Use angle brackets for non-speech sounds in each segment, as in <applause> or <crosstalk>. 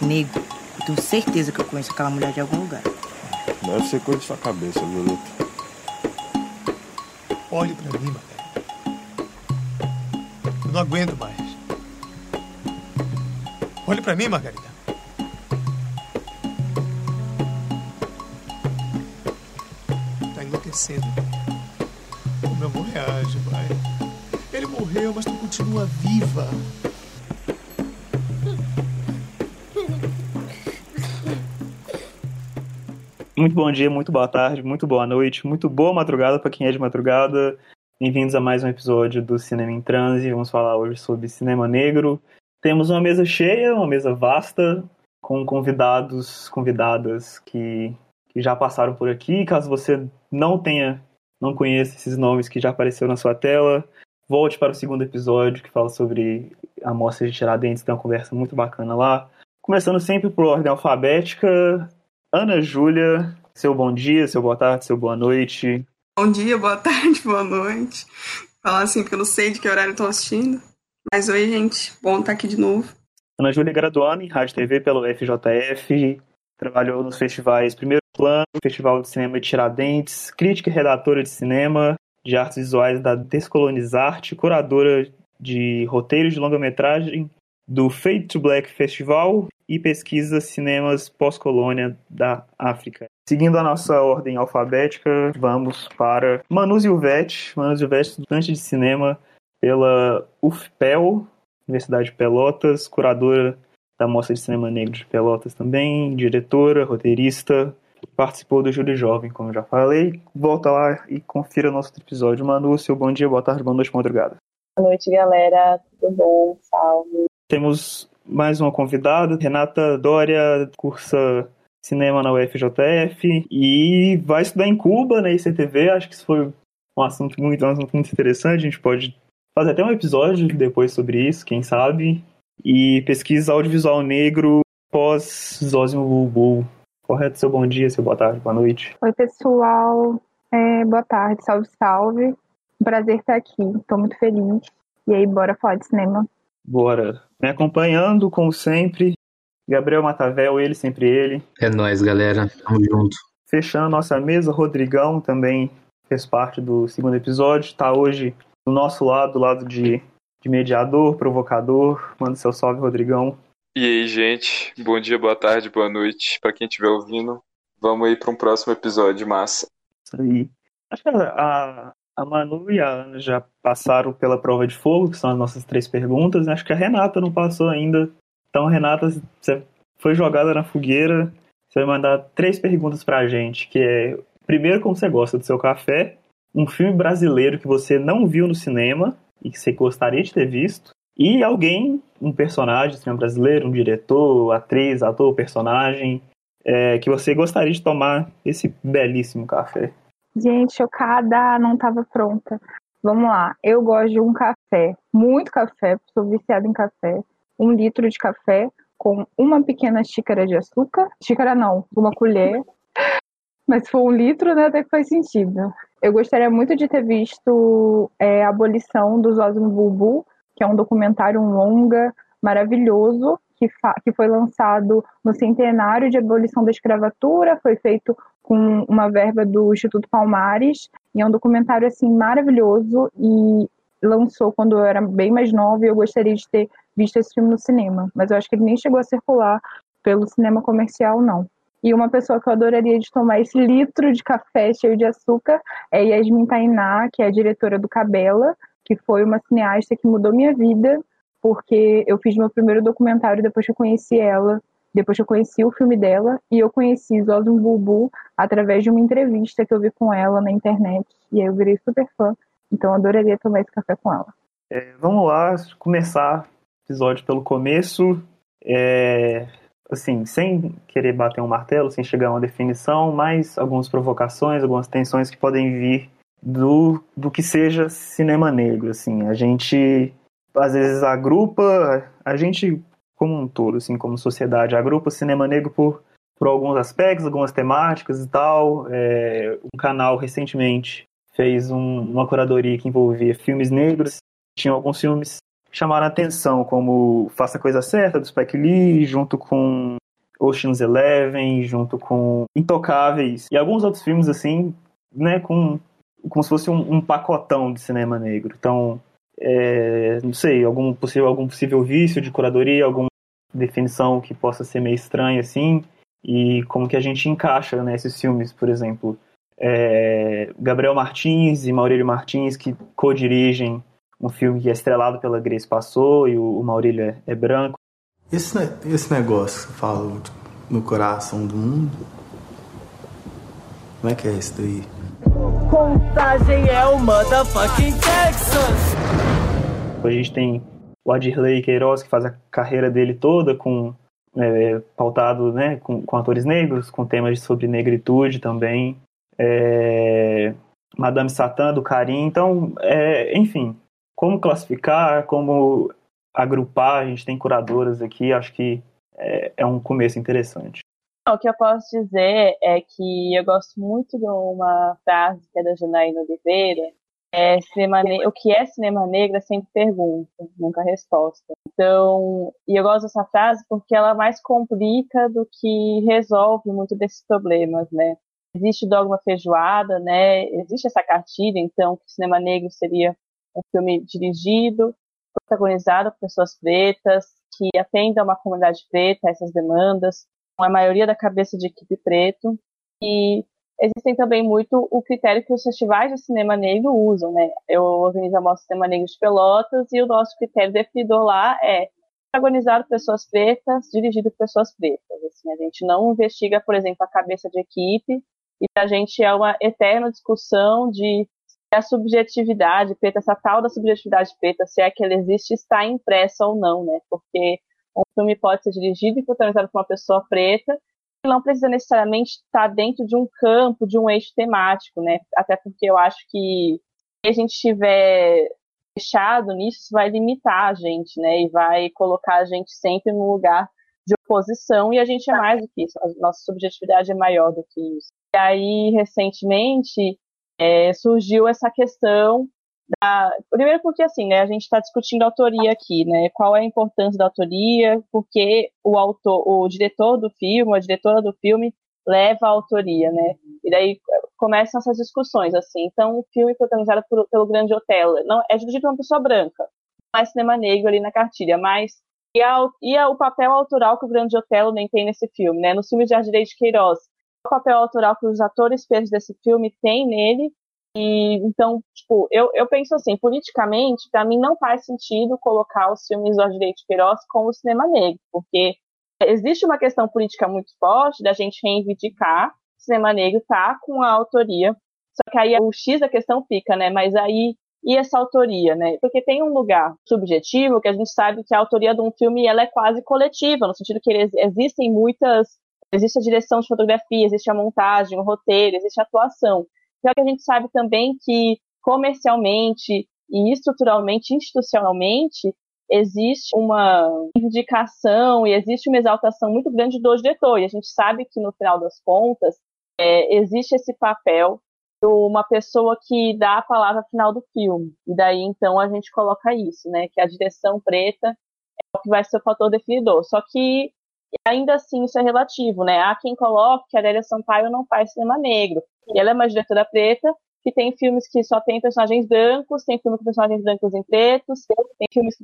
Nego, eu tenho certeza que eu conheço aquela mulher de algum lugar. Deve ser coisa de sua cabeça, Violeta. Olhe pra mim, Margarida. Eu não aguento mais. Olhe pra mim, Margarida. Tá enlouquecendo. O meu amor reage, pai. Ele morreu, mas tu continua viva. Muito bom dia, muito boa tarde, muito boa noite, muito boa madrugada para quem é de madrugada. Bem-vindos a mais um episódio do Cinema em Transe. Vamos falar hoje sobre cinema negro. Temos uma mesa cheia, uma mesa vasta, com convidados, convidadas que, que já passaram por aqui. Caso você não tenha, não conheça esses nomes que já apareceram na sua tela, volte para o segundo episódio que fala sobre a mostra de Tiradentes, tem uma conversa muito bacana lá. Começando sempre por ordem alfabética, Ana Júlia, seu bom dia, seu boa tarde, seu boa noite. Bom dia, boa tarde, <laughs> boa noite. Falar assim, porque eu não sei de que horário estou assistindo. Mas oi, gente, bom estar aqui de novo. Ana Júlia é graduada em Rádio TV pelo FJF, trabalhou nos festivais Primeiro Plano, Festival de Cinema de Tiradentes, crítica e redatora de cinema, de artes visuais da Descolonizarte, curadora de roteiros de longa-metragem do Fade to Black Festival e pesquisa cinemas pós-colônia da África. Seguindo a nossa ordem alfabética, vamos para Manu Zilvete. Manu Zilvete, estudante de cinema pela UFPEL, Universidade de Pelotas, curadora da Mostra de Cinema Negro de Pelotas também, diretora, roteirista, participou do Júri Jovem, como já falei. Volta lá e confira nosso episódio. Manu, seu bom dia, boa tarde, boa noite, madrugada. Boa noite, galera. Tudo bom? Salve. Temos mais uma convidada, Renata Dória, cursa cinema na UFJF e vai estudar em Cuba, na ICTV. Acho que isso foi um assunto muito, um assunto muito interessante. A gente pode fazer até um episódio depois sobre isso, quem sabe. E pesquisa audiovisual negro pós Zózimo Bulbul. Correto? Seu bom dia, seu boa tarde, boa noite. Oi, pessoal. É, boa tarde, salve, salve. Um prazer estar aqui, estou muito feliz. E aí, bora falar de cinema. Bora. Me acompanhando, como sempre, Gabriel Matavel, ele, sempre ele. É nóis, galera. Tamo junto. Fechando nossa mesa, Rodrigão também fez parte do segundo episódio. Tá hoje do nosso lado, do lado de, de mediador, provocador. Manda seu salve, Rodrigão. E aí, gente? Bom dia, boa tarde, boa noite para quem estiver ouvindo. Vamos aí para um próximo episódio massa. Isso aí. Acho que a, a Manu e a Ana já passaram pela prova de fogo, que são as nossas três perguntas. Acho que a Renata não passou ainda. Então, Renata, você foi jogada na fogueira. Você vai mandar três perguntas pra gente, que é primeiro como você gosta do seu café, um filme brasileiro que você não viu no cinema e que você gostaria de ter visto, e alguém, um personagem cinema brasileiro, um diretor, atriz, ator, personagem, é, que você gostaria de tomar esse belíssimo café. Gente, chocada, não estava pronta. Vamos lá. Eu gosto de um café, muito café, sou viciada em café. Um litro de café com uma pequena xícara de açúcar. Xícara não, uma colher. Mas se for um litro, né, até que faz sentido. Eu gostaria muito de ter visto é, a abolição do Zózimo Bulbul, que é um documentário um longa maravilhoso que, que foi lançado no centenário de abolição da escravatura, foi feito com uma verba do Instituto Palmares, e é um documentário assim maravilhoso e lançou quando eu era bem mais nova e eu gostaria de ter visto esse filme no cinema, mas eu acho que ele nem chegou a circular pelo cinema comercial não. E uma pessoa que eu adoraria de tomar esse litro de café cheio de açúcar é Yasmin Tainá, que é a diretora do Cabela, que foi uma cineasta que mudou minha vida, porque eu fiz meu primeiro documentário depois que eu conheci ela depois que eu conheci o filme dela e eu conheci Zosmo Bubu através de uma entrevista que eu vi com ela na internet. E aí eu virei super fã. Então adoraria tomar esse café com ela. É, vamos lá, começar o episódio pelo começo. É, assim, sem querer bater um martelo, sem chegar a uma definição, mas algumas provocações, algumas tensões que podem vir do, do que seja cinema negro. Assim, a gente às vezes agrupa, a gente como um todo, assim, como sociedade. Agrupa o cinema negro por, por alguns aspectos, algumas temáticas e tal. É, um canal recentemente fez um, uma curadoria que envolvia filmes negros. Tinha alguns filmes chamaram a atenção, como Faça a Coisa Certa, do Spike Lee, junto com Ocean's Eleven, junto com Intocáveis e alguns outros filmes assim, né, com como se fosse um, um pacotão de cinema negro. Então, é, não sei, algum possível, algum possível vício de curadoria, alguma definição que possa ser meio estranha assim, e como que a gente encaixa nesses né, filmes, por exemplo. É, Gabriel Martins e Maurílio Martins, que co-dirigem um filme que é estrelado pela Grace Passou e o, o Maurílio é, é branco. Esse, esse negócio que eu falo no coração do mundo, como é que é isso daí? Contagem é o motherfucking Texas! A gente tem o Adirley Queiroz, que faz a carreira dele toda com é, pautado né, com, com atores negros, com temas sobre negritude também. É, Madame Satã, do Karim. Então, é, enfim, como classificar, como agrupar, a gente tem curadoras aqui, acho que é, é um começo interessante. O que eu posso dizer é que eu gosto muito de uma frase que é da Janaína Oliveira, é, cinema o que é cinema negro é sempre pergunta, nunca resposta. Então, e eu gosto dessa frase porque ela mais complica do que resolve muito desses problemas, né? Existe o dogma feijoada, né? Existe essa cartilha, então, que cinema negro seria um filme dirigido, protagonizado por pessoas pretas, que atenda a uma comunidade preta, essas demandas, a maioria da cabeça de equipe preto, e existem também muito o critério que os festivais de cinema negro usam, né? Eu organizo a Mostra Cinema Negro de Pelotas e o nosso critério definidor lá é protagonizado por pessoas pretas, dirigido por pessoas pretas. Assim, a gente não investiga, por exemplo, a cabeça de equipe e a gente é uma eterna discussão de a subjetividade preta, essa tal da subjetividade preta, se é que ela existe, está impressa ou não, né? Porque um filme pode ser dirigido e protagonizado por uma pessoa preta não precisa necessariamente estar dentro de um campo, de um eixo temático, né? Até porque eu acho que se a gente estiver fechado nisso, isso vai limitar a gente, né? E vai colocar a gente sempre no lugar de oposição e a gente é mais do que isso, a nossa subjetividade é maior do que isso. E aí, recentemente, é, surgiu essa questão da... Primeiro porque, assim, né, a gente está discutindo autoria aqui, né? Qual é a importância da autoria, porque o autor, o diretor do filme, a diretora do filme leva a autoria, né? E daí começam essas discussões, assim. Então, o filme protagonizado por, pelo Grande Hotel não é dirigido por uma pessoa branca, é cinema negro ali na cartilha, mas e, a, e a, o papel autoral que o Grande Hotel nem tem nesse filme, né? Nos filmes de Ardirei de Queiroz, o papel autoral que os atores presos desse filme têm nele e então, tipo, eu, eu penso assim, politicamente, para mim não faz sentido colocar os filmes do Direito Queiroz como o cinema negro, porque existe uma questão política muito forte da gente reivindicar o cinema negro tá com a autoria. Só que aí o X da questão fica, né? Mas aí e essa autoria, né? Porque tem um lugar subjetivo que a gente sabe que a autoria de um filme ela é quase coletiva, no sentido que existem muitas existe a direção de fotografia, existe a montagem, o roteiro, existe a atuação. Só que a gente sabe também que comercialmente e estruturalmente, institucionalmente, existe uma indicação e existe uma exaltação muito grande do diretor. E a gente sabe que, no final das contas, é, existe esse papel de uma pessoa que dá a palavra final do filme. E daí, então, a gente coloca isso, né? Que a direção preta é o que vai ser o fator definidor. Só que, ainda assim, isso é relativo, né? Há quem coloque que a Adélia Sampaio não faz cinema negro. E ela é uma diretora preta que tem filmes que só tem personagens brancos, tem filmes com personagens brancos em pretos, tem filmes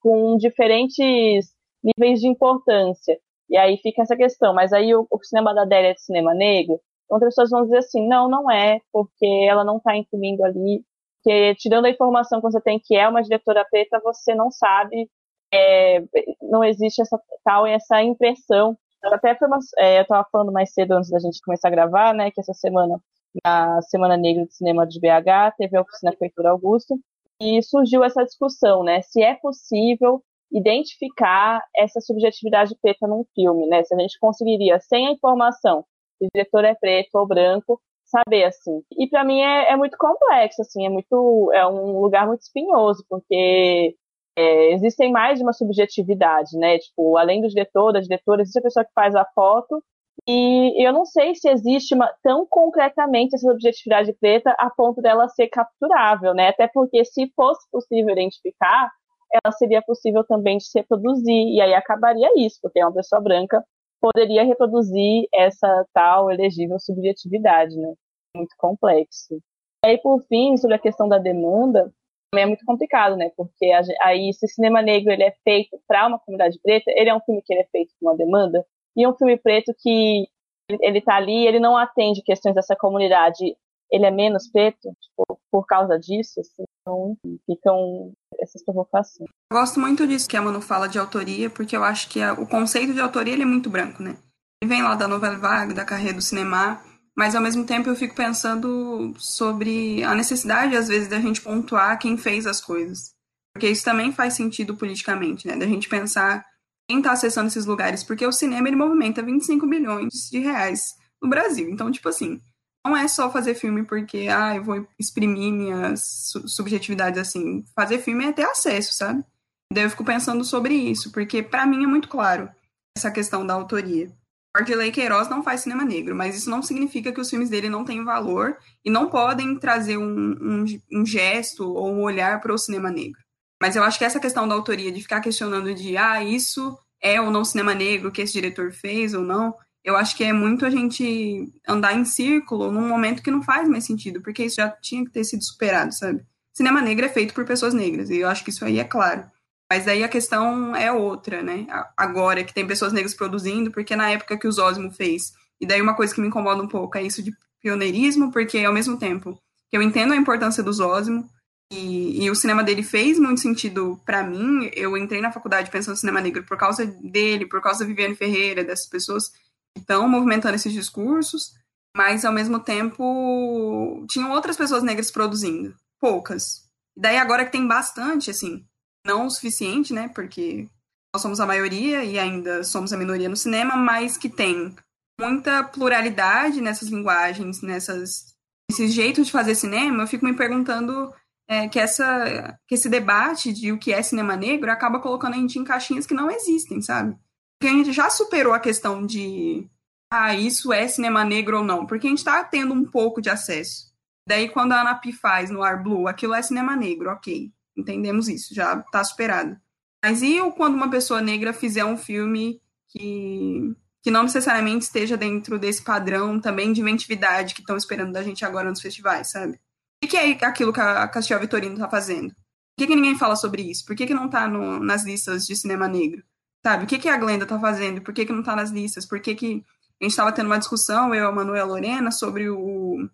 com diferentes níveis de importância. E aí fica essa questão, mas aí o, o cinema da Adélia é de cinema negro? Outras pessoas vão dizer assim, não, não é, porque ela não está incluindo ali, porque tirando a informação que você tem que é uma diretora preta, você não sabe, é, não existe essa tal essa impressão até foi uma, é, eu estava falando mais cedo antes da gente começar a gravar, né, que essa semana, na Semana Negra de Cinema de BH, teve a oficina Heitor Augusto, e surgiu essa discussão, né, se é possível identificar essa subjetividade preta num filme, né, se a gente conseguiria, sem a informação se o diretor é preto ou branco, saber, assim. E para mim é, é, muito complexo, assim, é muito, é um lugar muito espinhoso, porque é, existem mais de uma subjetividade, né? Tipo, além do diretor, da diretora, existe a pessoa que faz a foto. E eu não sei se existe uma, tão concretamente essa subjetividade preta a ponto dela ser capturável, né? Até porque se fosse possível identificar, ela seria possível também de se reproduzir, e aí acabaria isso, porque uma pessoa branca poderia reproduzir essa tal elegível subjetividade, né? Muito complexo. E aí, por fim, sobre a questão da demanda, também é muito complicado, né? Porque aí, se o cinema negro ele é feito para uma comunidade preta, ele é um filme que ele é feito com uma demanda, e um filme preto que ele está ali, ele não atende questões dessa comunidade, ele é menos preto, tipo, por causa disso, assim, então ficam essas provocações. Eu gosto muito disso que a Manu fala de autoria, porque eu acho que a, o conceito de autoria ele é muito branco, né? Ele vem lá da novela vague, da carreira do cinema, mas ao mesmo tempo eu fico pensando sobre a necessidade, às vezes, da gente pontuar quem fez as coisas. Porque isso também faz sentido politicamente, né? Da gente pensar quem está acessando esses lugares, porque o cinema ele movimenta 25 bilhões de reais no Brasil. Então, tipo assim, não é só fazer filme porque, ah, eu vou exprimir minhas subjetividades assim. Fazer filme é ter acesso, sabe? Daí eu fico pensando sobre isso, porque para mim é muito claro essa questão da autoria. Lei Queiroz não faz cinema negro, mas isso não significa que os filmes dele não têm valor e não podem trazer um, um, um gesto ou um olhar para o cinema negro. Mas eu acho que essa questão da autoria, de ficar questionando de, ah, isso é ou não cinema negro que esse diretor fez ou não, eu acho que é muito a gente andar em círculo num momento que não faz mais sentido, porque isso já tinha que ter sido superado, sabe? Cinema negro é feito por pessoas negras, e eu acho que isso aí é claro. Mas aí a questão é outra, né? Agora que tem pessoas negras produzindo, porque na época que o Zósimo fez. E daí uma coisa que me incomoda um pouco é isso de pioneirismo, porque ao mesmo tempo que eu entendo a importância do Zósimo, e, e, o cinema dele fez muito sentido para mim. Eu entrei na faculdade pensando no cinema negro por causa dele, por causa da Viviane Ferreira, dessas pessoas estão movimentando esses discursos, mas ao mesmo tempo tinham outras pessoas negras produzindo, poucas. E daí agora que tem bastante, assim, não o suficiente, né, porque nós somos a maioria e ainda somos a minoria no cinema, mas que tem muita pluralidade nessas linguagens, nessas esses jeitos de fazer cinema, eu fico me perguntando é, que, essa, que esse debate de o que é cinema negro acaba colocando a gente em caixinhas que não existem, sabe? Porque a gente já superou a questão de ah, isso é cinema negro ou não, porque a gente está tendo um pouco de acesso. Daí, quando a Anapi faz no Ar Blue, aquilo é cinema negro, ok. Entendemos isso, já está superado. Mas e quando uma pessoa negra fizer um filme que, que não necessariamente esteja dentro desse padrão também de inventividade que estão esperando da gente agora nos festivais, sabe? O que é aquilo que a Castel Vitorino está fazendo? Por que, que ninguém fala sobre isso? Por que, que não está nas listas de cinema negro? Sabe? O que, que a Glenda está fazendo? Por que, que não está nas listas? Por que, que a gente estava tendo uma discussão, eu, a Manuela Lorena, sobre o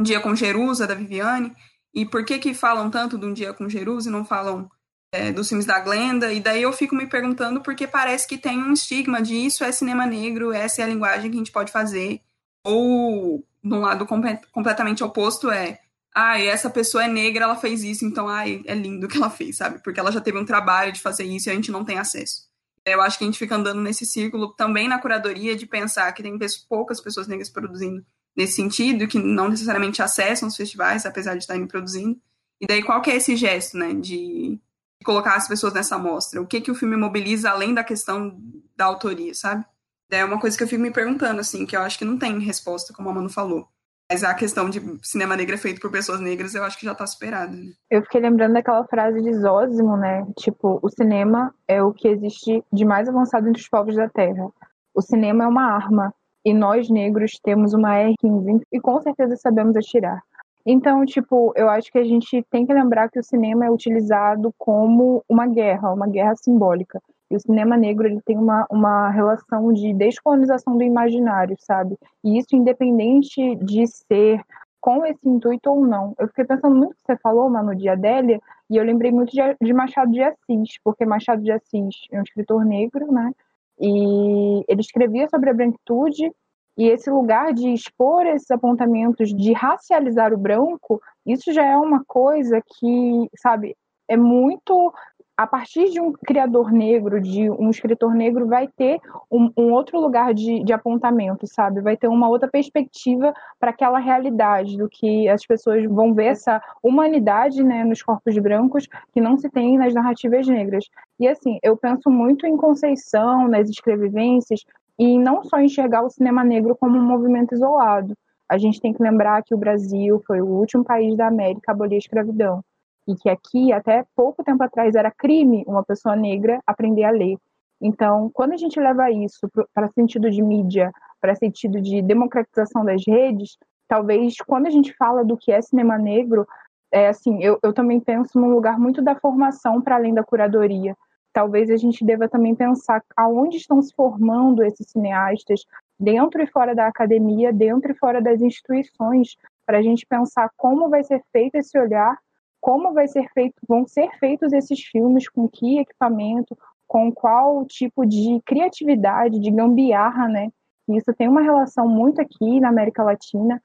Dia com Jerusa, da Viviane, e por que que falam tanto de Um Dia com Jerusa e não falam é, dos filmes da Glenda, e daí eu fico me perguntando porque parece que tem um estigma de isso é cinema negro, essa é a linguagem que a gente pode fazer, ou, de um lado completamente oposto, é ah, essa pessoa é negra, ela fez isso, então ai, é lindo o que ela fez, sabe? Porque ela já teve um trabalho de fazer isso e a gente não tem acesso. Eu acho que a gente fica andando nesse círculo também na curadoria de pensar que tem poucas pessoas negras produzindo nesse sentido, que não necessariamente acessam os festivais, apesar de estarem produzindo. E daí qual que é esse gesto, né, de colocar as pessoas nessa amostra? O que que o filme mobiliza além da questão da autoria, sabe? É uma coisa que eu fico me perguntando, assim, que eu acho que não tem resposta, como a Manu falou. Mas a questão de cinema negro é feito por pessoas negras, eu acho que já tá superada. Né? Eu fiquei lembrando daquela frase de Zósimo, né? Tipo, o cinema é o que existe de mais avançado entre os povos da Terra. O cinema é uma arma. E nós, negros, temos uma R15 e com certeza sabemos atirar. Então, tipo, eu acho que a gente tem que lembrar que o cinema é utilizado como uma guerra, uma guerra simbólica. E o cinema negro ele tem uma, uma relação de descolonização do imaginário, sabe? E isso independente de ser com esse intuito ou não. Eu fiquei pensando muito que você falou, Manu, de Adélia, e eu lembrei muito de, de Machado de Assis, porque Machado de Assis é um escritor negro, né? E ele escrevia sobre a branquitude, e esse lugar de expor esses apontamentos, de racializar o branco, isso já é uma coisa que, sabe, é muito a partir de um criador negro, de um escritor negro, vai ter um, um outro lugar de, de, apontamento, sabe? Vai ter uma outra perspectiva para aquela realidade, do que as pessoas vão ver essa humanidade né, nos corpos brancos que não se tem nas narrativas negras. E assim, eu penso muito em Conceição, nas escrevivências, e não só enxergar o cinema negro como um movimento isolado. A gente tem que lembrar que o Brasil foi o último país da América a abolir a escravidão. E que aqui, até pouco tempo atrás, era crime uma pessoa negra aprender a ler. Então, quando a gente leva isso para sentido de mídia, para sentido de democratização das redes, talvez quando a gente fala do que é cinema negro, é assim, eu, eu também penso num lugar muito da formação para além da curadoria. Talvez a gente deva também pensar aonde estão se formando esses cineastas, dentro e fora da academia, dentro e fora das instituições, para a gente pensar como vai ser feito esse olhar, como vai ser feito, vão ser feitos esses filmes, com que equipamento, com qual tipo de criatividade, de gambiarra, né? Isso tem uma relação muito aqui na América Latina,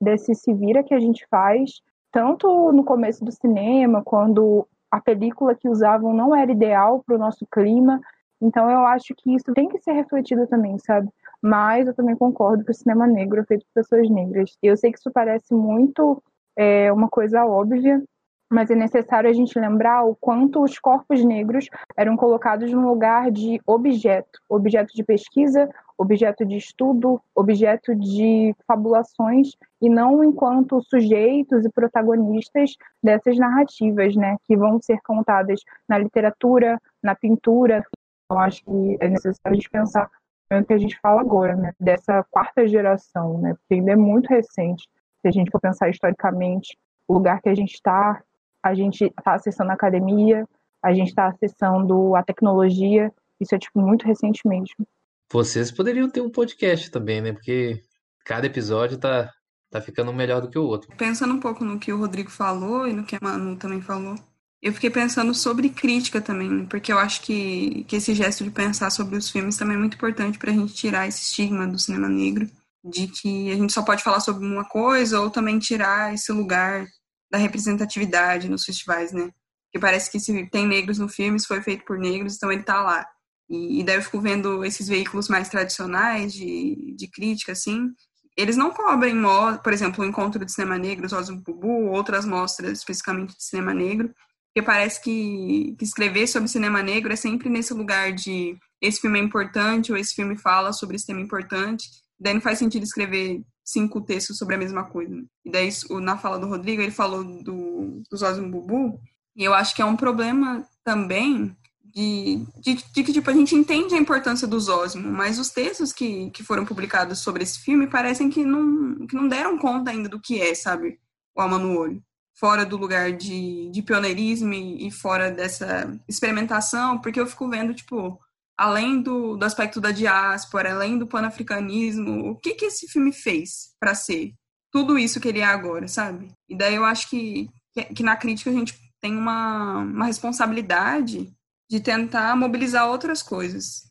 desse se vira que a gente faz, tanto no começo do cinema, quando a película que usavam não era ideal para o nosso clima. Então eu acho que isso tem que ser refletido também, sabe? Mas eu também concordo que o cinema negro é feito por pessoas negras. Eu sei que isso parece muito é, uma coisa óbvia, mas é necessário a gente lembrar o quanto os corpos negros eram colocados num lugar de objeto, objeto de pesquisa, objeto de estudo, objeto de fabulações e não enquanto sujeitos e protagonistas dessas narrativas, né, que vão ser contadas na literatura, na pintura. Eu acho que é necessário a gente pensar no que a gente fala agora, né, dessa quarta geração, né, porque ainda é muito recente. Se a gente for pensar historicamente, o lugar que a gente está, a gente está acessando a academia, a gente está acessando a tecnologia, isso é tipo muito recente mesmo. Vocês poderiam ter um podcast também, né? Porque cada episódio tá, tá ficando um melhor do que o outro. Pensando um pouco no que o Rodrigo falou e no que a Manu também falou, eu fiquei pensando sobre crítica também, né? porque eu acho que, que esse gesto de pensar sobre os filmes também é muito importante para a gente tirar esse estigma do cinema negro, de que a gente só pode falar sobre uma coisa ou também tirar esse lugar da representatividade nos festivais, né? Porque parece que se tem negros no filme, se foi feito por negros, então ele tá lá. E, e daí eu fico vendo esses veículos mais tradicionais de, de crítica, assim, eles não cobrem, por exemplo, o Encontro de Cinema Negro, Os Bubu, outras mostras especificamente de cinema negro, porque parece que, que, escrever sobre cinema negro é sempre nesse lugar de esse filme é importante ou esse filme fala sobre esse tema importante, daí não faz sentido escrever cinco textos sobre a mesma coisa. E daí, na fala do Rodrigo, ele falou do, dos Olhos do Bubu, e eu acho que é um problema também de, de, de, que tipo, a gente entende a importância do Zósimo, mas os textos que, que foram publicados sobre esse filme parecem que não, que não deram conta ainda do que é, sabe, o Alma no Olho. Fora do lugar de, de pioneirismo e, e fora dessa experimentação, porque eu fico vendo, tipo, além do, do aspecto da diáspora, além do panafricanismo, o que que esse filme fez para ser tudo isso que ele é agora, sabe? E daí eu acho que, que, na crítica a gente tem uma, uma responsabilidade de tentar mobilizar outras coisas,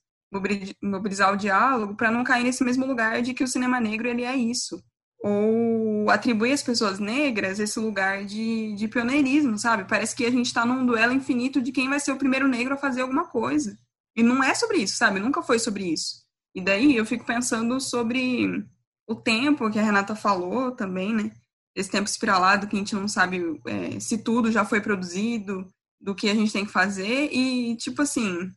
mobilizar o diálogo para não cair nesse mesmo lugar de que o cinema negro ele é isso, ou atribuir às pessoas negras esse lugar de, de pioneirismo, sabe? Parece que a gente está num duelo infinito de quem vai ser o primeiro negro a fazer alguma coisa. E não é sobre isso, sabe? Nunca foi sobre isso. E daí eu fico pensando sobre o tempo que a Renata falou também, né? Esse tempo espiralado que a gente não sabe é, se tudo já foi produzido, do que a gente tem que fazer e, tipo assim,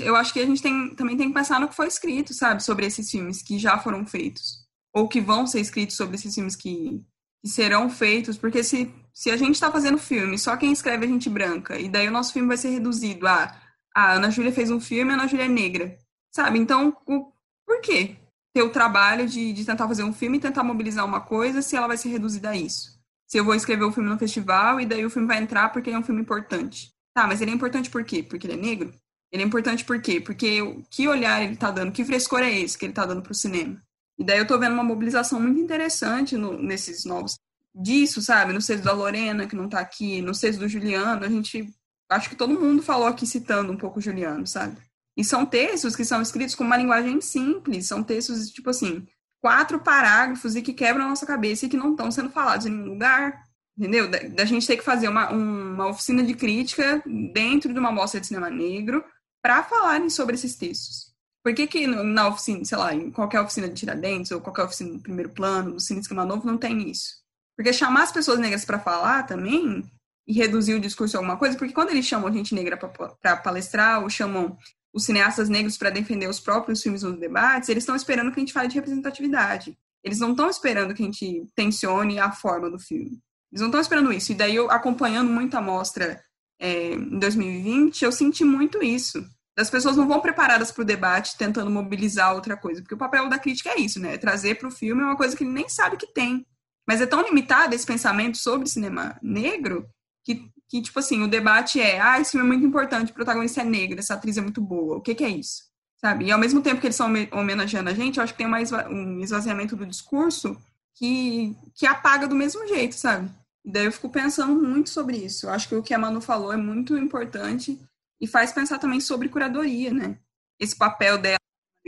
eu acho que a gente tem, também tem que pensar no que foi escrito, sabe, sobre esses filmes que já foram feitos, ou que vão ser escritos sobre esses filmes que, que serão feitos, porque se, se a gente está fazendo filme, só quem escreve é gente branca, e daí o nosso filme vai ser reduzido a, a Ana Júlia fez um filme, a Ana Júlia é negra, sabe? Então, o, por quê? Ter o trabalho de, de tentar fazer um filme e tentar mobilizar uma coisa se ela vai ser reduzida a isso? se eu vou escrever o um filme no festival e daí o filme vai entrar porque é um filme importante. Tá, mas ele é importante por quê? Porque ele é negro? Ele é importante por quê? Porque que olhar ele tá dando, que frescor é esse que ele tá dando pro cinema? E daí eu tô vendo uma mobilização muito interessante no, nesses novos disso, sabe? No sexto da Lorena, que não tá aqui, no sexto do Juliano, a gente acho que todo mundo falou aqui citando um pouco Juliano, sabe? E são textos que são escritos com uma linguagem simples, são textos tipo assim, quatro parágrafos e que quebram a nossa cabeça e que não estão sendo falados em nenhum lugar, entendeu? Da, da gente ter que fazer uma, uma oficina de crítica dentro de uma mostra de cinema negro para falarem sobre esses textos. Por que, que na oficina, sei lá, em qualquer oficina de Tiradentes ou qualquer oficina do primeiro plano, do Cine Esquema Novo, não tem isso? Porque chamar as pessoas negras para falar também e reduzir o discurso a alguma coisa, porque quando eles chamam gente negra para palestrar ou chamam os cineastas negros para defender os próprios filmes nos debates, eles estão esperando que a gente fale de representatividade. Eles não estão esperando que a gente tensione a forma do filme. Eles não estão esperando isso. E daí, eu acompanhando muito a mostra é, em 2020, eu senti muito isso. As pessoas não vão preparadas para o debate tentando mobilizar outra coisa. Porque o papel da crítica é isso, né? É trazer para o filme uma coisa que ele nem sabe que tem. Mas é tão limitado esse pensamento sobre cinema negro que, que tipo assim, o debate é: ah, esse filme é muito importante, o protagonista é negro, essa atriz é muito boa. O que, que é isso? Sabe? E ao mesmo tempo que eles estão homenageando a gente, eu acho que tem mais um esvaziamento do discurso que, que apaga do mesmo jeito, sabe? Daí eu fico pensando muito sobre isso. Eu acho que o que a Manu falou é muito importante e faz pensar também sobre curadoria, né? Esse papel dela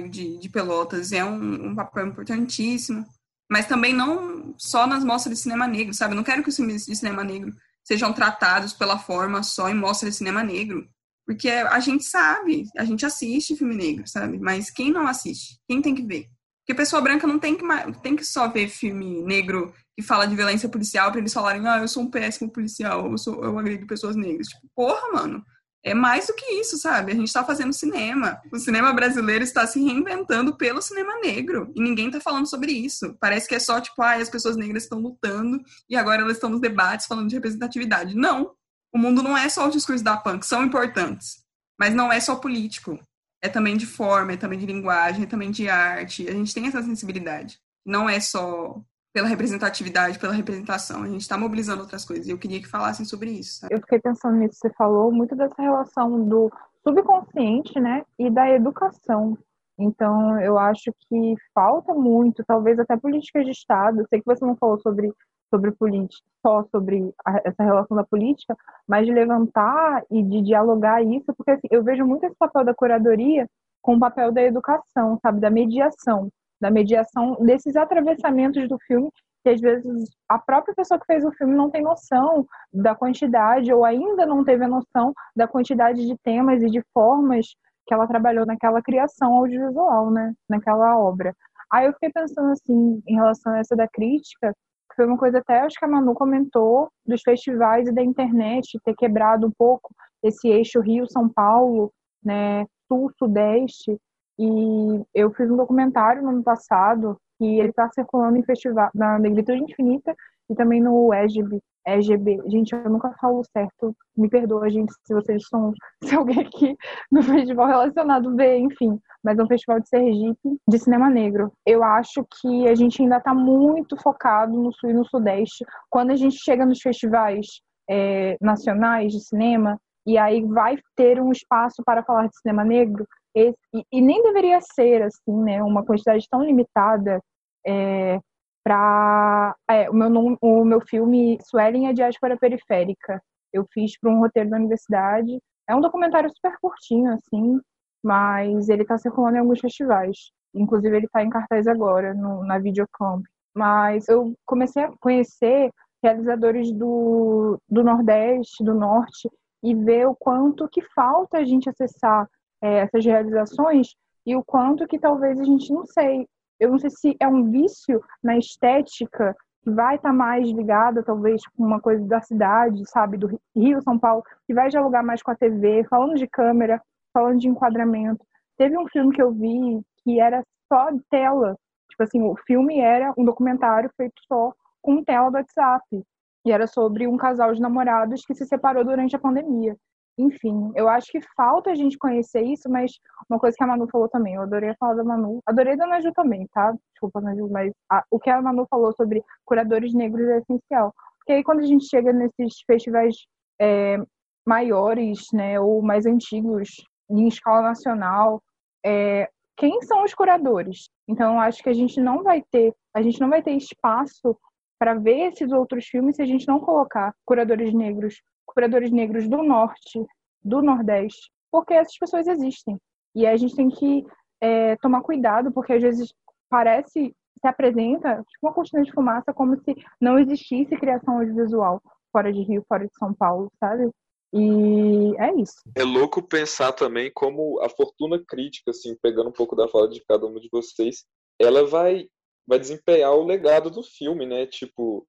de, de Pelotas é um, um papel importantíssimo, mas também não só nas mostras de cinema negro, sabe? Eu não quero que os filmes de cinema negro sejam tratados pela forma só em mostra de cinema negro, porque a gente sabe, a gente assiste filme negro, sabe? Mas quem não assiste? Quem tem que ver? Porque pessoa branca não tem que, tem que só ver filme negro que fala de violência policial para eles falarem, ah, eu sou um péssimo policial, eu, sou, eu pessoas negras. Tipo, porra, mano, é mais do que isso, sabe? A gente está fazendo cinema. O cinema brasileiro está se reinventando pelo cinema negro. E ninguém está falando sobre isso. Parece que é só, tipo, ah, as pessoas negras estão lutando e agora elas estão nos debates falando de representatividade. Não. O mundo não é só o discurso da punk, são importantes. Mas não é só político é também de forma, é também de linguagem, é também de arte. A gente tem essa sensibilidade. Não é só pela representatividade, pela representação. A gente está mobilizando outras coisas. E eu queria que falassem sobre isso. Sabe? Eu fiquei pensando nisso você falou, muito dessa relação do subconsciente, né, e da educação. Então, eu acho que falta muito, talvez até políticas de Estado. Eu sei que você não falou sobre sobre política, só sobre a, essa relação da política, mas de levantar e de dialogar isso, porque assim, eu vejo muito esse papel da curadoria com o papel da educação, sabe, da mediação, da mediação desses atravessamentos do filme que às vezes a própria pessoa que fez o filme não tem noção da quantidade ou ainda não teve a noção da quantidade de temas e de formas que ela trabalhou naquela criação audiovisual, né, naquela obra. Aí eu fiquei pensando assim, em relação a essa da crítica, foi uma coisa até acho que a Manu comentou dos festivais e da internet ter quebrado um pouco esse eixo Rio-São Paulo, né, Sul-Sudeste. E eu fiz um documentário no ano passado que ele está circulando em festival na Negritude Infinita e também no EGB, EGB. Gente, eu nunca falo certo. Me perdoa, gente, se vocês são <laughs> se alguém aqui no festival relacionado vê, enfim mas é um festival de Sergipe de cinema negro. Eu acho que a gente ainda está muito focado no sul e no sudeste. Quando a gente chega nos festivais é, nacionais de cinema, e aí vai ter um espaço para falar de cinema negro, esse, e, e, nem deveria ser assim, né, uma quantidade tão limitada é, para é, o, meu, o meu filme Suelen é Diáspora Periférica. Eu fiz para um roteiro da universidade. É um documentário super curtinho, assim, mas ele está circulando em alguns festivais. Inclusive, ele está em cartaz agora, no, na Videocamp. Mas eu comecei a conhecer realizadores do, do Nordeste, do Norte, e ver o quanto que falta a gente acessar é, essas realizações e o quanto que talvez a gente não sei. Eu não sei se é um vício na estética que vai estar tá mais ligada, talvez, com uma coisa da cidade, sabe, do Rio, São Paulo, que vai dialogar mais com a TV, falando de câmera, falando de enquadramento. Teve um filme que eu vi que era só tela. Tipo assim, o filme era um documentário feito só com tela do WhatsApp. E era sobre um casal de namorados que se separou durante a pandemia. Enfim, eu acho que falta a gente conhecer isso, mas uma coisa que a Manu falou também, eu adorei a fala da Manu. Adorei da Naju também, tá? Desculpa, Naju, mas a, o que a Manu falou sobre curadores negros é essencial. Porque aí quando a gente chega nesses festivais é, maiores, né, ou mais antigos, em escala nacional, é, quem são os curadores? Então, acho que a gente não vai ter, a gente não vai ter espaço para ver esses outros filmes se a gente não colocar curadores negros, curadores negros do norte, do nordeste, porque essas pessoas existem e a gente tem que é, tomar cuidado, porque às vezes parece se apresenta tipo uma cortina de fumaça como se não existisse criação audiovisual fora de Rio, fora de São Paulo, sabe? E é isso. É louco pensar também como a fortuna crítica, assim, pegando um pouco da fala de cada um de vocês, ela vai, vai desempenhar o legado do filme, né? Tipo,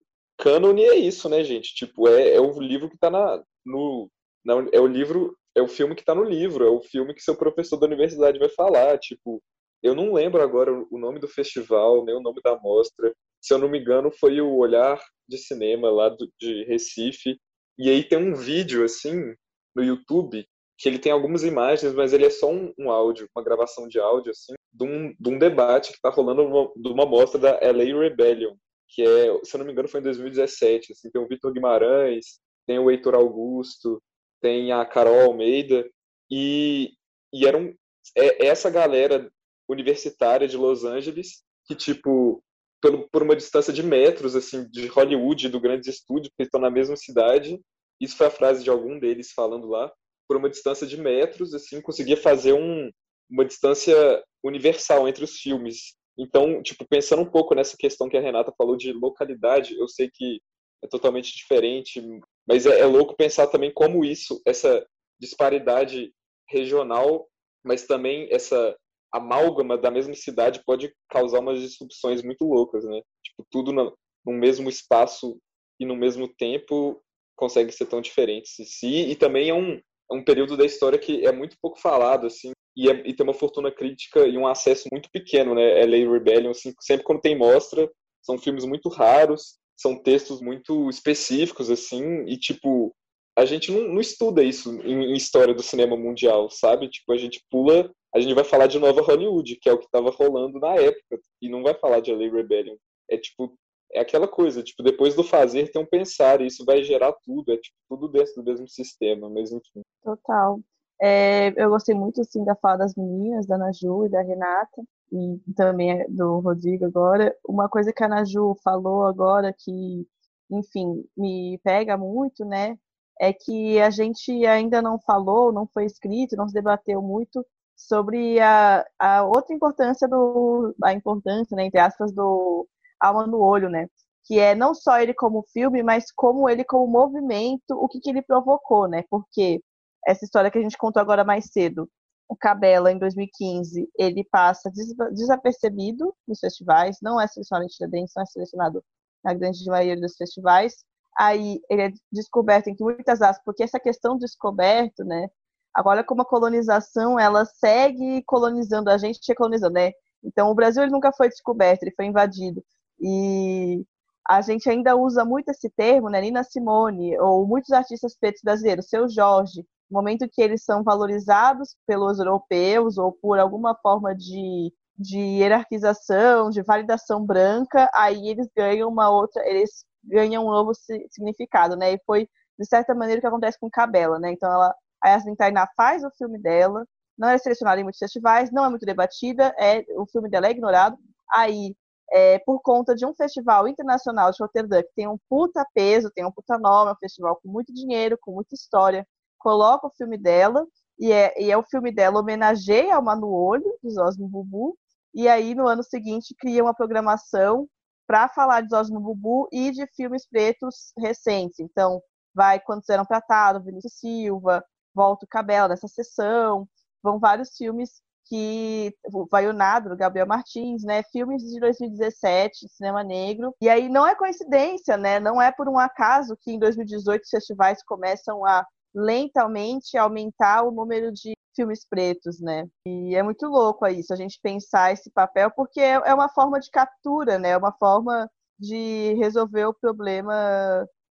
cânone é isso, né, gente? Tipo, é, é o livro que tá na, no. Na, é o livro, é o filme que tá no livro, é o filme que seu professor da universidade vai falar. Tipo, eu não lembro agora o nome do festival, nem o nome da mostra. Se eu não me engano, foi o Olhar de cinema lá do, de Recife. E aí tem um vídeo, assim, no YouTube, que ele tem algumas imagens, mas ele é só um, um áudio, uma gravação de áudio, assim, de um, de um debate que está rolando uma, de uma mostra da LA Rebellion, que é, se eu não me engano, foi em 2017. Assim, tem o Vitor Guimarães, tem o Heitor Augusto, tem a Carol Almeida, e, e era um, é, essa galera universitária de Los Angeles que, tipo, por, por uma distância de metros, assim, de Hollywood, do grandes estúdios, que estão na mesma cidade, isso foi a frase de algum deles falando lá, por uma distância de metros, assim, conseguia fazer um, uma distância universal entre os filmes. Então, tipo, pensando um pouco nessa questão que a Renata falou de localidade, eu sei que é totalmente diferente, mas é, é louco pensar também como isso, essa disparidade regional, mas também essa amálgama da mesma cidade pode causar umas disrupções muito loucas, né? Tipo, tudo no, no mesmo espaço e no mesmo tempo consegue ser tão diferente. Si, e também é um, é um período da história que é muito pouco falado, assim, e, é, e tem uma fortuna crítica e um acesso muito pequeno, né? LA Rebellion, assim, sempre quando tem mostra, são filmes muito raros, são textos muito específicos, assim, e, tipo, a gente não, não estuda isso em, em, história do cinema mundial, sabe? Tipo, a gente pula, a gente vai falar de Nova Hollywood, que é o que estava rolando na época, e não vai falar de LA Rebellion. É, tipo, é aquela coisa, tipo, depois do fazer tem um pensar, e isso vai gerar tudo, é tipo, tudo dentro do mesmo sistema, mas enfim. Total. É, eu gostei muito, assim, da fala das meninas, da Naju e da Renata, e também do Rodrigo agora. Uma coisa que a Naju falou agora que, enfim, me pega muito, né, é que a gente ainda não falou, não foi escrito, não se debateu muito sobre a, a outra importância do a importância, né, entre aspas, do Alma no Olho, né? Que é não só ele como filme, mas como ele como movimento, o que, que ele provocou, né? Porque essa história que a gente contou agora mais cedo, o Cabela, em 2015, ele passa desapercebido nos festivais, não é selecionado em Tiradentes, não é selecionado na grande maioria dos festivais. Aí ele é descoberto em muitas aspas, porque essa questão do descoberto, né? Agora, como a colonização, ela segue colonizando a gente, colonizando, né? Então, o Brasil ele nunca foi descoberto, ele foi invadido. E a gente ainda usa muito esse termo, né? Nina Simone, ou muitos artistas pretos brasileiros, seu Jorge, no momento que eles são valorizados pelos europeus ou por alguma forma de, de hierarquização, de validação branca, aí eles ganham uma outra, eles ganham um novo significado, né? E foi de certa maneira o que acontece com Cabela, né? Então ela a Yasmin Tainá faz o filme dela, não é selecionada em muitos festivais, não é muito debatida, é o filme dela é ignorado. Aí é, por conta de um festival internacional de Rotterdam, que tem um puta peso, tem um puta nome, é um festival com muito dinheiro, com muita história, coloca o filme dela, e é, e é o filme dela homenageia a Mano Olho, de Zosmo Bubu, e aí no ano seguinte cria uma programação para falar de Zosmo Bubu e de filmes pretos recentes. Então, vai Quantos Eram Tratados, Vinícius Silva, Volta o Cabelo nessa sessão, vão vários filmes que vai o Nado, Gabriel Martins, né? Filmes de 2017, cinema negro. E aí não é coincidência, né? Não é por um acaso que em 2018 os festivais começam a lentamente aumentar o número de filmes pretos, né? E é muito louco isso, a gente pensar esse papel, porque é, é uma forma de captura, né? É uma forma de resolver o problema,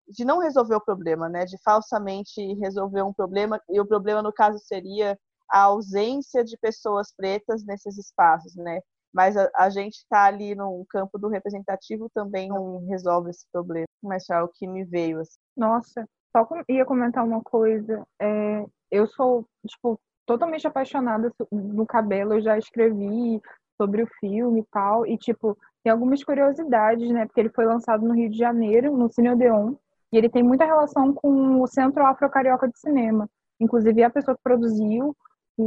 de não resolver o problema, né? De falsamente resolver um problema, e o problema, no caso, seria a ausência de pessoas pretas nesses espaços, né? Mas a, a gente está ali no campo do representativo também não resolve esse problema. Mas é o que me veio. Assim. Nossa, só ia comentar uma coisa. É, eu sou, tipo, totalmente apaixonada no cabelo. Eu já escrevi sobre o filme e tal. E, tipo, tem algumas curiosidades, né? Porque ele foi lançado no Rio de Janeiro, no Cine Odeon. E ele tem muita relação com o Centro Afro-Carioca de Cinema. Inclusive, a pessoa que produziu que,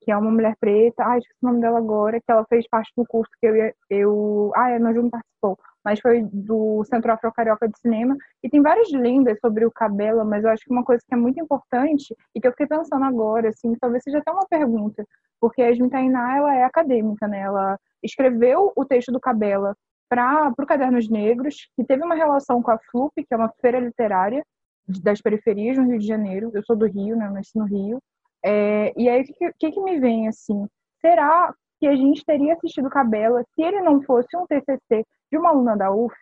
que é uma mulher preta, ai, esqueci o nome dela agora, que ela fez parte do curso que eu eu, ah, a Ana não participou, mas foi do Centro Afro Carioca de Cinema, e tem várias lendas sobre o cabelo, mas eu acho que uma coisa que é muito importante, e que eu fiquei pensando agora, assim, talvez seja até uma pergunta, porque a Yasmin Tainá, ela é acadêmica, né, ela escreveu o texto do Cabela para o Cadernos Negros, que teve uma relação com a FLUP, que é uma feira literária das periferias no Rio de Janeiro, eu sou do Rio, né, nasci no Rio, é, e aí, o que, que, que, me vem assim? Será que a gente teria assistido Cabela se ele não fosse um TCC de uma aluna da UF?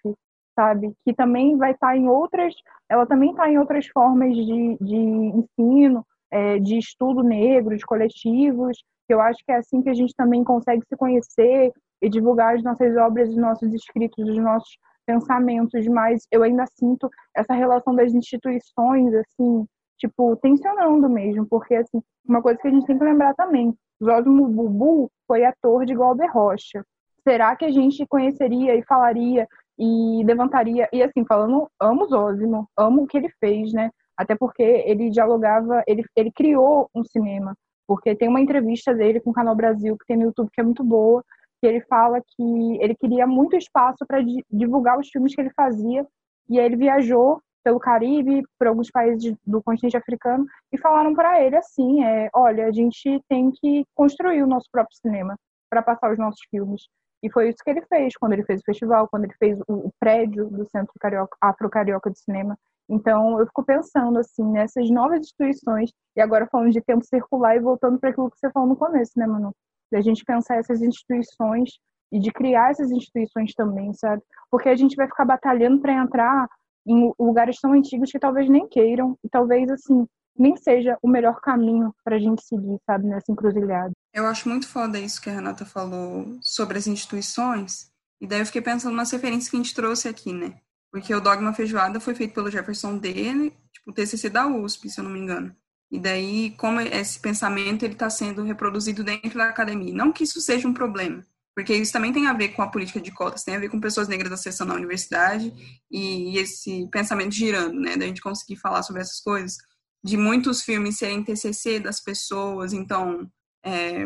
sabe? Que também vai estar em outras, ela também está em outras formas de, de ensino, é, de estudo negro, de coletivos. Eu acho que é assim que a gente também consegue se conhecer e divulgar as nossas obras, os nossos escritos, os nossos pensamentos, mas eu ainda sinto essa relação das instituições, assim, tipo, tensionando mesmo, porque, assim, uma coisa que a gente tem que lembrar também, Zósimo Bubu foi ator de Glauber Rocha. Será que a gente conheceria e falaria e levantaria, e assim, falando, amo Zósimo, amo o que ele fez, né? Até porque ele dialogava, ele, ele criou um cinema, porque tem uma entrevista dele com o Canal Brasil, que tem no YouTube, que é muito boa, que ele fala que ele queria muito espaço para divulgar os filmes que ele fazia, e aí ele viajou pelo Caribe, por alguns países do continente africano, e falaram para ele assim, é, olha, a gente tem que construir o nosso próprio cinema para passar os nossos filmes. E foi isso que ele fez quando ele fez o festival, quando ele fez o, prédio do Centro Carioca, Afro-Carioca de Cinema. Então, eu fico pensando, assim, nessas novas instituições, e agora falando de tempo circular e voltando para aquilo que você falou no começo, né, Manu? Da gente pensar essas instituições e de criar essas instituições também, sabe? Porque a gente vai ficar batalhando para entrar em lugares tão antigos que talvez nem queiram, e talvez, assim, nem seja o melhor caminho para a gente seguir, sabe, nessa encruzilhada. Eu acho muito foda isso que a Renata falou sobre as instituições, e daí eu fiquei pensando nas referências que a gente trouxe aqui, né? Porque o Dogma Feijoada foi feito pelo Jefferson dele, tipo, o TCC da USP, se eu não me engano. E daí, como esse pensamento ele está sendo reproduzido dentro da academia. Não que isso seja um problema, porque isso também tem a ver com a política de cotas, tem a ver com pessoas negras acessando a universidade e, esse pensamento girando, né, da gente conseguir falar sobre essas coisas, de muitos filmes serem TCC das pessoas, então, é,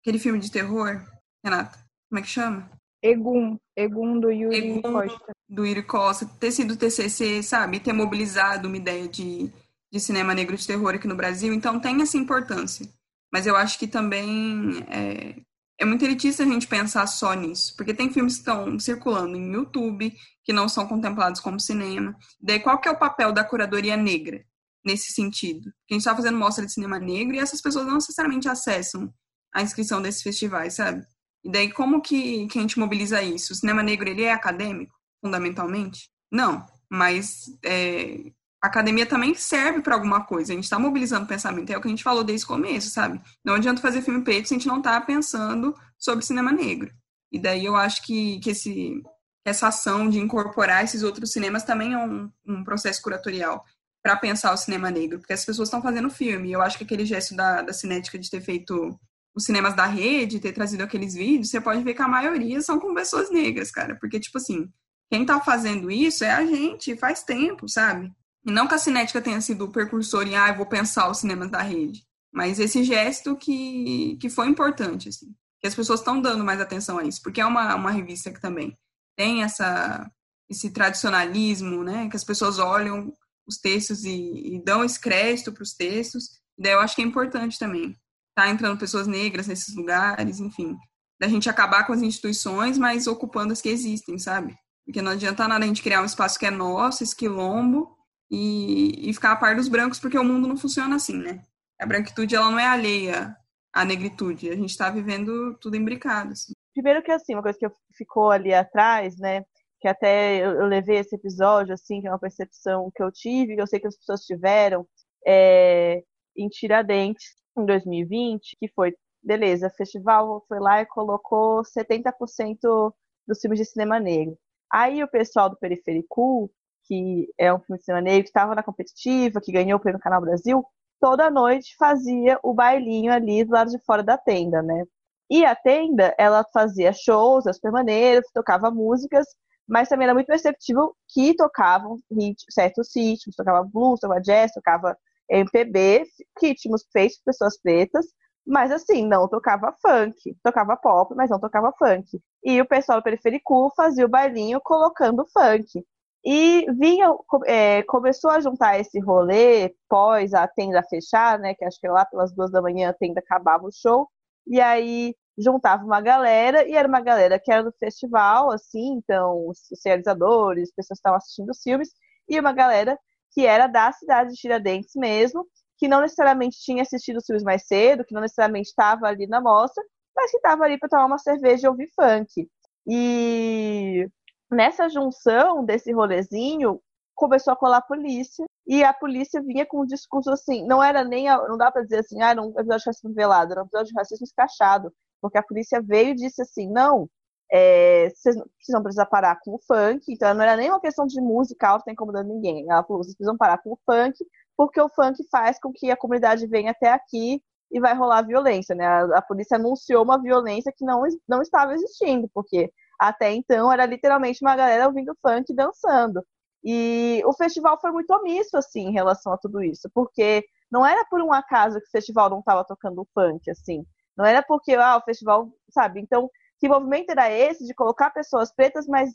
aquele filme de terror, Renata, como é que chama? Egum, Egum do Yuri Egum, Costa. Do Yuri Costa, ter sido TCC, sabe, ter mobilizado uma ideia de, de cinema negro de terror aqui no Brasil, então tem essa importância. Mas eu acho que também é, é muito elitista a gente pensar só nisso, porque tem filmes que estão circulando em YouTube que não são contemplados como cinema. Daí, qual que é o papel da curadoria negra nesse sentido? Porque a gente está fazendo mostra de cinema negro e essas pessoas não necessariamente acessam a inscrição desses festivais, sabe? E daí, como que, que a gente mobiliza isso? O cinema negro, ele é acadêmico, fundamentalmente? Não, mas é, a academia também serve para alguma coisa. A gente está mobilizando pensamento. É o que a gente falou desde o começo, sabe? Não adianta fazer filme preto se a gente não está pensando sobre cinema negro. E daí eu acho que, que esse, essa ação de incorporar esses outros cinemas também é um, um processo curatorial para pensar o cinema negro, porque as pessoas estão fazendo filme. Eu acho que aquele gesto da, da Cinética de ter feito os cinemas da rede, ter trazido aqueles vídeos, você pode ver que a maioria são com pessoas negras, cara. Porque, tipo assim, quem tá fazendo isso é a gente, faz tempo, sabe? E não que a cinética tenha sido o precursor em, ah, eu vou pensar os cinemas da rede. Mas esse gesto que, que foi importante, assim. Que as pessoas estão dando mais atenção a isso. Porque é uma, uma revista que também tem essa, esse tradicionalismo, né? Que as pessoas olham os textos e, e dão esse crédito para os textos. Daí eu acho que é importante também. Tá entrando pessoas negras nesses lugares, enfim. Da gente acabar com as instituições, mas ocupando as que existem, sabe? Porque não adianta nada a gente criar um espaço que é nosso, esse quilombo, e, e ficar a par dos brancos, porque o mundo não funciona assim, né? A branquitude, ela não é alheia à negritude. A gente está vivendo tudo imbricado. Assim. Primeiro que, assim, uma coisa que ficou ali atrás, né? Que até eu, levei esse episódio, assim, que é uma percepção que eu tive, que eu sei que as pessoas tiveram, é, em Tiradentes, em 2020, que foi, beleza, o festival foi lá e colocou 70% dos filmes de cinema negro. Aí o pessoal do Periférico que é um filme de cinema que estava na competitiva, que ganhou o prêmio Canal Brasil, toda noite fazia o bailinho ali do lado de fora da tenda, né? E a tenda, ela fazia shows, as permaneiras, tocava músicas, mas também era muito perceptível que tocavam certos ritmos, tocava blues, tocava jazz, tocava MPB, ritmos feitos por pessoas pretas, mas assim, não tocava funk, tocava pop, mas não tocava funk. E o pessoal do Periférico fazia o bailinho colocando funk. E vinha, é, começou a juntar esse rolê pós a tenda fechar, né? Que acho que lá pelas duas da manhã a tenda acabava o show. E aí juntava uma galera, e era uma galera que era do festival, assim, então, os realizadores, pessoas que estavam assistindo os filmes, e uma galera que era da cidade de Tiradentes mesmo, que não necessariamente tinha assistido os filmes mais cedo, que não necessariamente estava ali na mostra, mas que estava ali para tomar uma cerveja e ouvir funk. E nessa junção desse rolezinho, começou a colar a polícia e a polícia vinha com um discurso assim, não era nem, a, não dá para dizer assim, ah, era um episódio de racismo velado, era um episódio de racismo escrachado, porque a polícia veio e disse assim, não, é, vocês precisam parar com o funk, então não era nem uma questão de música alta incomodando ninguém, ela falou, vocês precisam parar com o funk, porque o funk faz com que a comunidade venha até aqui e vai rolar violência, né? A, a polícia anunciou uma violência que não, não estava existindo, porque até então era literalmente uma galera ouvindo funk e dançando. E o festival foi muito omisso, assim, em relação a tudo isso, porque não era por um acaso que o festival não estava tocando funk, assim. Não era porque, ah, o festival, sabe? Então, que movimento era esse de colocar pessoas pretas, mas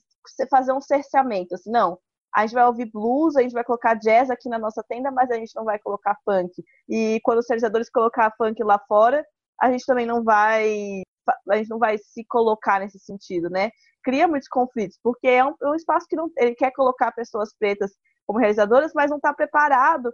fazer um cerceamento, assim, não. A gente vai ouvir blues, a gente vai colocar jazz aqui na nossa tenda, mas a gente não vai colocar funk. E quando os realizadores colocar funk lá fora, a gente também não vai a gente não vai se colocar nesse sentido, né? Cria muitos conflitos, porque é um, é um espaço que não, ele quer colocar pessoas pretas como realizadoras, mas não está preparado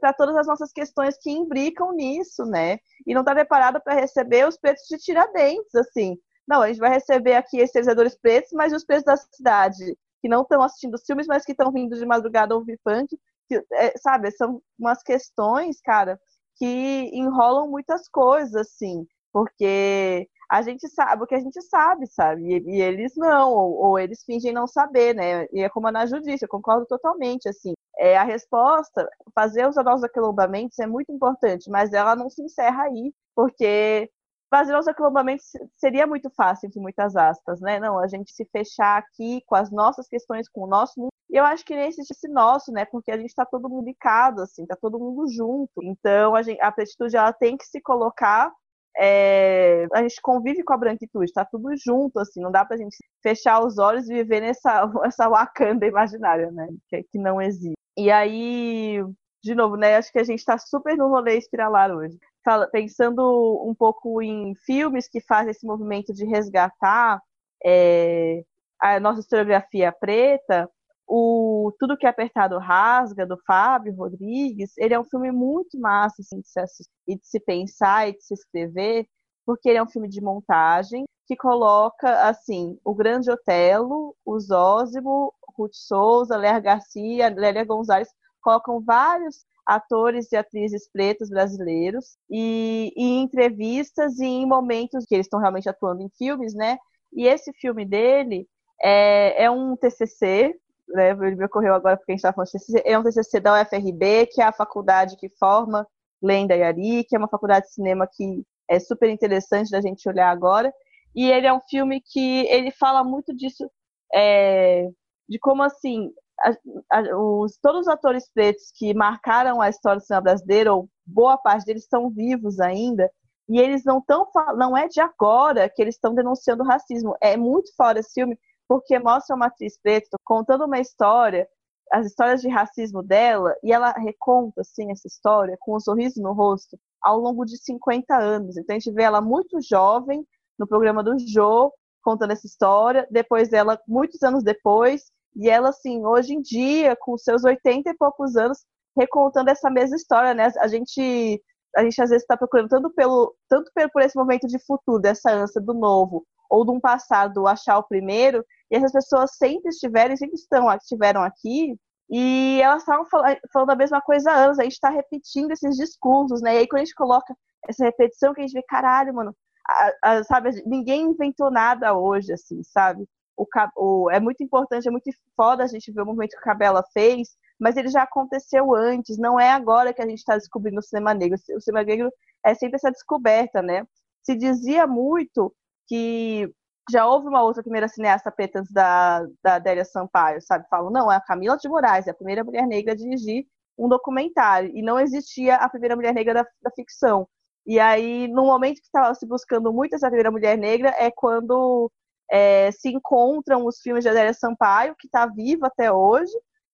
para todas as nossas questões que imbricam nisso, né? E não está preparado para receber os pretos de Tiradentes, assim. Não, a gente vai receber aqui esses realizadores pretos, mas os pretos da cidade, que não estão assistindo os filmes, mas que estão vindo de madrugada ouvir funk, que, é, sabe? São umas questões, cara, que enrolam muitas coisas, assim, porque a gente sabe o que a gente sabe, sabe? E, e eles não, ou, ou, eles fingem não saber, né? E é como a disse, eu concordo totalmente, assim. É, a resposta, fazer os nossos aquilombamentos é muito importante, mas ela não se encerra aí, porque fazer os aquilombamentos seria muito fácil, entre muitas aspas, né? Não, a gente se fechar aqui com as nossas questões, com o nosso mundo. E eu acho que nem existe esse nosso, né? Porque a gente está todo mundo ligado, assim, tá todo mundo junto. Então, a, gente, a pretitude, ela tem que se colocar é, a gente convive com a branquitude, tá tudo junto, assim, não dá pra gente fechar os olhos e viver nessa <laughs> essa Wakanda imaginária, né, que, que não existe. E aí, de novo, né, acho que a gente tá super no rolê espiralar hoje. Fala, pensando um pouco em filmes que fazem esse movimento de resgatar é, a nossa historiografia preta, o Tudo que é Apertado Rasga, do Fábio Rodrigues, ele é um filme muito massa assim, de se e de se pensar e de se escrever, porque ele é um filme de montagem que coloca, assim, o Grande Otelo, o Zózimo, Ruth Souza, Léa Garcia, Lélia Gonzalez, colocam vários atores e atrizes pretos brasileiros e, e em entrevistas e em momentos que eles estão realmente atuando em filmes, né? E esse filme dele é, é um TCC, né, me ocorreu agora porque a gente está falando é um TCC da UFRB, que é a faculdade que forma Lenda e Ari, que é uma faculdade de cinema que é super interessante da gente olhar agora. E ele é um filme que ele fala muito disso, é, de como assim, a, a, os, todos os atores pretos que marcaram a história do cinema brasileiro, ou boa parte deles estão vivos ainda, e eles não estão, não é de agora que eles estão denunciando o racismo. É muito fora esse filme, porque mostra uma atriz preta contando uma história, as histórias de racismo dela, e ela reconta, assim, essa história com um sorriso no rosto ao longo de 50 anos. Então a gente vê ela muito jovem no programa do Jô, contando essa história, depois ela, muitos anos depois, e ela, assim, hoje em dia, com seus 80 e poucos anos, recontando essa mesma história, né? A gente, a gente às vezes está procurando tanto pelo, tanto por esse momento de futuro, dessa ânsia do novo, ou de um passado achar o primeiro, e essas pessoas sempre estiveram, sempre estão, estiveram aqui, e elas estavam falando, a mesma coisa há anos, a gente está repetindo esses discursos, né? E aí quando a gente coloca essa repetição, que a gente vê, caralho, mano, a, a, sabe, ninguém inventou nada hoje, assim, sabe? O, o, é muito importante, é muito foda a gente ver o movimento que a Cabela fez, mas ele já aconteceu antes, não é agora que a gente está descobrindo o cinema negro. O cinema negro é sempre essa descoberta, né? Se dizia muito que já houve uma outra primeira cineasta preta da, da Adélia Sampaio, sabe? Falam, não, é a Camila de Moraes, é a primeira mulher negra a dirigir um documentário. E não existia a primeira mulher negra da, da ficção. E aí, no momento que estava se buscando muito essa primeira mulher negra, é quando é, se encontram os filmes de Adélia Sampaio, que está viva até hoje,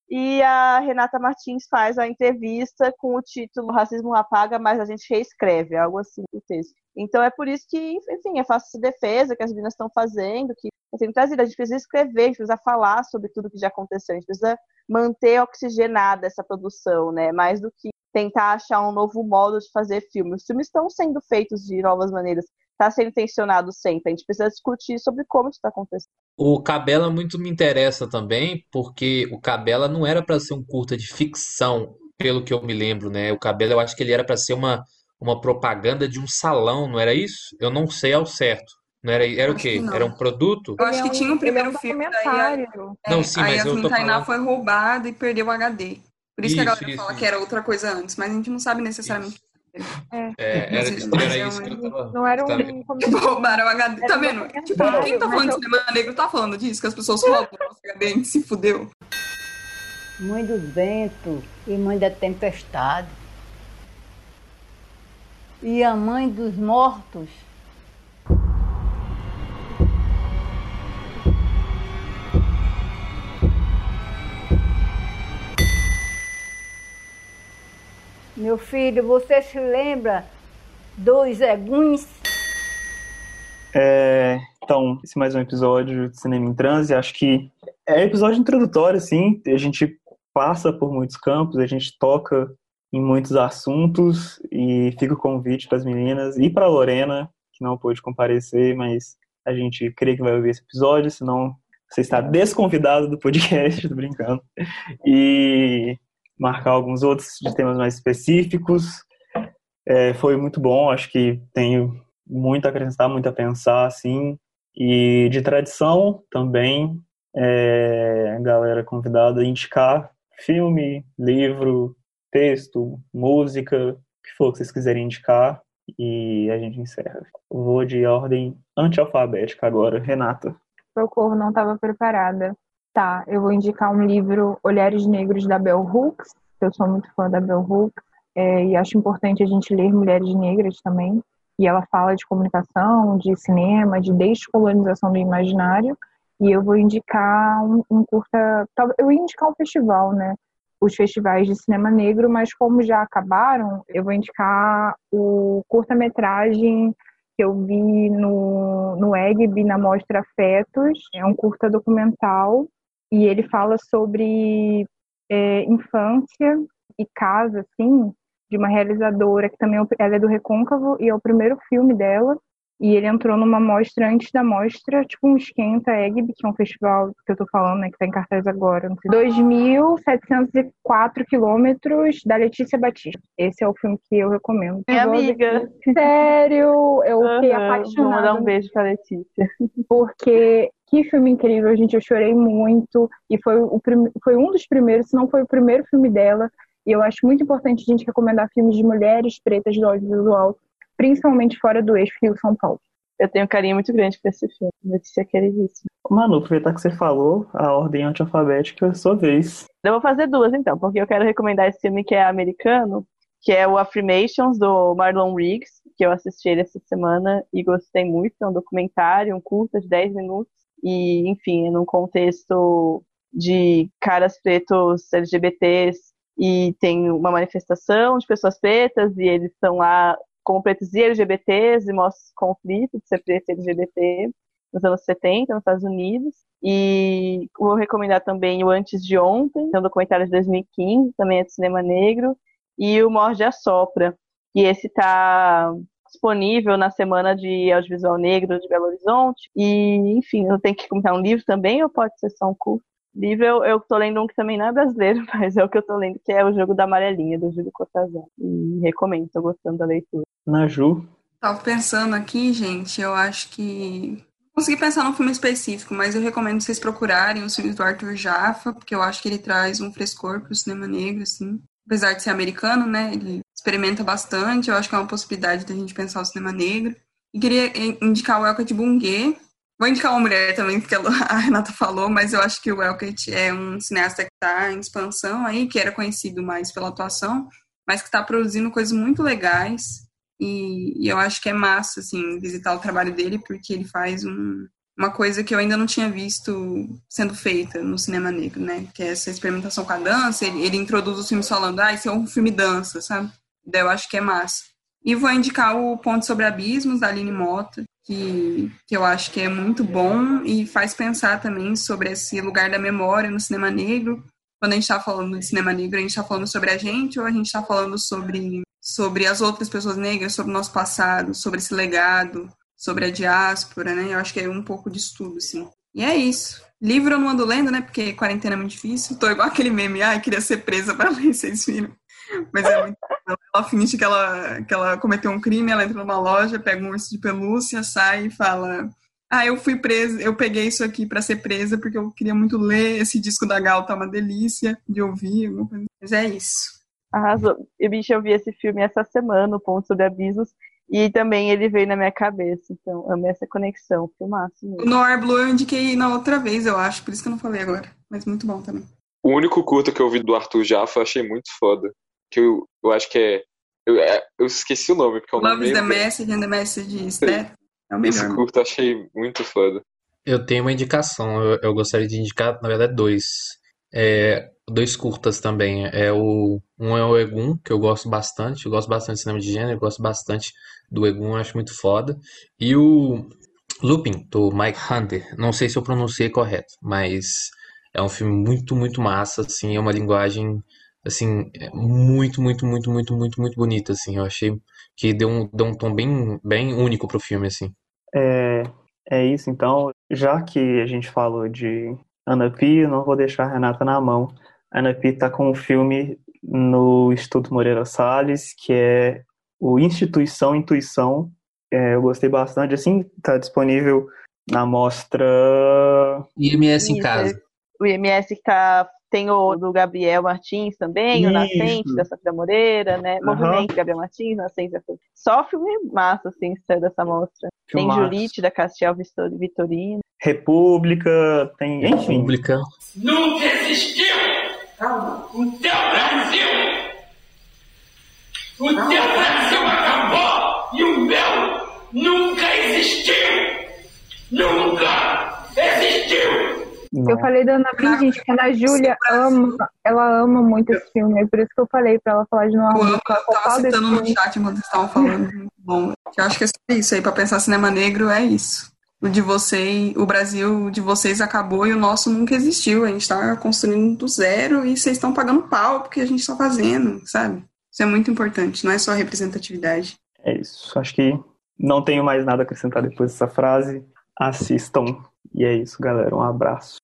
e a Renata Martins faz a entrevista com o título Racismo Apaga, mas a gente reescreve, algo assim do texto. Então é por isso que, enfim, é fácil defesa que as meninas estão fazendo, que tem trazido. A gente precisa escrever, a gente precisa falar sobre tudo que já aconteceu, a gente precisa manter oxigenada essa produção, né? Mais do que tentar achar um novo modo de fazer filme. Os filmes estão sendo feitos de novas maneiras. Está sendo intencionado sempre. A gente precisa discutir sobre como isso está acontecendo. O Cabela muito me interessa também, porque o Cabela não era para ser um curta de ficção, pelo que eu me lembro, né? O Cabela eu acho que ele era para ser uma, uma propaganda de um salão, não era isso? Eu não sei ao certo. Não era, era o quê? Era um produto? Eu acho que tinha um primeiro é um filme, daí a, Não, sim, a mas eu Yasmin tô Tainá falando. foi roubada e perdeu o HD. Por isso, que a Isso, galera isso, fala isso. que era outra coisa antes, mas a gente não sabe necessariamente. É. É, era, mas isso que eu tava. Não era um comercial. <laughs> Roubaram o HD. Era Tá vendo? Tipo, quem tá falando eu- de cinema negro tá falando disso, que as pessoas roubam o HD, a gente se fudeu. Mãe do vento e mãe da tempestade. E a mãe dos mortos. Meu filho, você se lembra dos eguins? É, então, esse é mais um episódio de Cinema em Transe. Acho que é episódio introdutório, assim. A gente passa por muitos campos, a gente toca em muitos assuntos e fica o convite para as meninas e para Lorena, que não pôde comparecer, mas a gente crê que vai ouvir esse episódio, senão você está desconvidado do podcast, <laughs> tô brincando. E marcar alguns outros de temas mais específicos. É, foi muito bom, acho que tenho muito a acrescentar, muito a pensar, assim. E de tradição também, é, galera convidada a indicar filme, livro, texto, música, o que for que vocês quiserem indicar. E a gente encerra. Vou de ordem antialfabética agora. Renata. Socorro, não estava preparada. Tá, eu vou indicar um livro Olhares Negros da Bell Hooks. Eu sou muito fã da Bell Hooks é, e acho importante a gente ler Mulheres Negras também. E ela fala de comunicação, de cinema, de descolonização do imaginário. E eu vou indicar um, um curta. Eu ia indicar um festival, né? Os festivais de cinema negro, mas como já acabaram, eu vou indicar o curta-metragem que eu vi no, no EGB, na mostra Fetos. É um curta documental e ele fala sobre é, infância e casa, assim, de uma realizadora que também ela é do Recôncavo e é o primeiro filme dela. E ele entrou numa mostra antes da mostra, tipo um esquenta EGB, que é um festival que eu tô falando, né, que tá em cartaz agora. Não sei. 2.704 quilômetros da Letícia Batista. Esse é o filme que eu recomendo. Minha Eu amiga. Sério, eu fiquei Aham, apaixonada. Vou mandar um beijo pra Letícia. Porque que filme incrível, gente. Eu chorei muito. E foi, o prim... foi um dos primeiros, se não foi o primeiro filme dela. E eu acho muito importante a gente recomendar filmes de mulheres pretas do audiovisual, principalmente fora do eixo Rio São Paulo. Eu tenho um carinho muito grande por esse filme. Letícia é queridíssima. Manu, aproveitar que você falou, a ordem antialfabética é sua vez. Eu vou fazer duas então, porque eu quero recomendar esse filme que é americano, que é o Affirmations do Marlon Riggs, que eu assisti ele essa semana e gostei muito. É um documentário, um curta de 10 minutos. E, enfim, é num contexto de caras pretos LGBTs e tem uma manifestação de pessoas pretas e eles estão lá como pretos e LGBTs e mostra os conflitos de ser preto e LGBT nos anos 70 nos Estados Unidos. E vou recomendar também o Antes de Ontem, que é um documentário de 2015, também é de cinema negro, e o Morde a Sopra. E esse está disponível na Semana de Audiovisual Negro de Belo Horizonte. E, enfim, eu tenho que comentar um livro também, ou pode ser só um curso? Livro, eu, eu tô lendo um que também não é brasileiro, <laughs> mas é o que eu tô lendo, que é o Jogo da Amarelinha, do Júlio Cortázar. E recomendo, tô gostando da leitura. Naju. Tava pensando aqui, gente, eu acho que. Consegui pensar num filme específico, mas eu recomendo vocês procurarem os filmes do Arthur Jaffa, porque eu acho que ele traz um frescor pro cinema negro, assim. Apesar de ser americano, né? Ele experimenta bastante, eu acho que é uma possibilidade da gente pensar o cinema negro. E queria indicar o Elkat Bungé. Vou indicar uma mulher também, porque <laughs> a Renata falou, mas eu acho que o Elkat é um cineasta que está em expansão aí, que era conhecido mais pela atuação, mas que está produzindo coisas muito legais. E, e, eu acho que é massa, assim, visitar o trabalho dele, porque ele faz um, uma coisa que eu ainda não tinha visto sendo feita no cinema negro, né? Que é essa experimentação com a dança. Ele, ele introduz os filmes falando, ah, é um filme dança, sabe? Daí eu acho que é massa. E vou indicar o Ponto sobre Abismos, da Aline Mota, que, que eu acho que é muito bom e faz pensar também sobre esse lugar da memória no cinema negro. Quando a gente está falando de cinema negro, a gente está falando sobre a gente ou a gente está falando sobre, sobre as outras pessoas negras, sobre o nosso passado, sobre esse legado, sobre a diáspora, né? Eu acho que é um pouco de estudo, assim. E é isso. Livro eu não ando lendo, né? Porque quarentena é muito difícil. Tô igual aquele meme, ai, queria ser presa pra ler, vocês viram. Mas é muito. Ela finge que ela, que ela cometeu um crime, ela entra numa loja, pega um urso de pelúcia, sai e fala: Ah, eu fui presa, eu peguei isso aqui para ser presa porque eu queria muito ler. Esse disco da Gal tá uma delícia de ouvir. Mas é isso. Arrasou. E, bicho, eu vi esse filme essa semana, o Ponto sobre Abismos, e também ele veio na minha cabeça. Então, amei essa conexão. Filmaço mesmo. O Noir Blue eu indiquei na outra vez, eu acho, por isso que eu não falei agora. Mas muito bom também. O único curta que eu vi do Arthur Jaffa eu achei muito foda. Que eu, eu acho que é. Eu, é, eu esqueci o nome, porque eu não Love is the. Message and the Message is Death. É o Esse melhor. curta eu achei muito foda. Eu tenho uma indicação, eu, eu gostaria de indicar, na verdade, dois. É, dois curtas também. É o, um é o Egum, que eu gosto bastante, eu gosto bastante de cinema de gênero, eu gosto bastante do Egum, eu acho muito foda. E o Lupin, do Mike Hunter, não sei se eu pronunciei correto, mas é um filme muito, muito massa, assim, é uma linguagem, assim, é muito, muito, muito, muito, muito, muito bonita, assim, eu achei que deu um, deu um tom bem, bem único pro filme, assim. É, é isso, então, já que a gente falou de Ana Pia, não vou deixar a Renata na mão. A Ana Pia está com um filme no Instituto Moreira Salles, que é o Instituição Intuição. É, eu gostei bastante, assim, está disponível na mostra. IMS em casa. O IMS que tá. Tem o do Gabriel Martins também, o Isso. Nascente, da Safra Moreira, né? Aham. Movimento Gabriel Martins, Nascente. da Safra- Só filme massa, assim, saiu dessa mostra. Tem Filmaço. Julite, da Castiel Vitorino. República, tem, enfim. Pública. Nunca existiu o teu Brasil! O teu Brasil acabou e o meu nunca existiu! Nunca existiu! Eu falei da Ana gente, que a Ana Júlia ama, ela ama muito esse filme, é por isso que eu falei pra ela falar de novo. Eu amo, eu tava citando no chat enquanto vocês estavam falando. Muito bom. Eu acho que é sobre isso aí, pra pensar cinema negro é isso. O de vocês, o Brasil de vocês acabou e o nosso nunca existiu. A gente tá construindo do zero e vocês estão pagando pau porque a gente tá fazendo, sabe? Isso é muito importante, não é só representatividade. É isso. Acho que não tenho mais nada a acrescentar depois dessa frase. Assistam. E é isso, galera. Um abraço.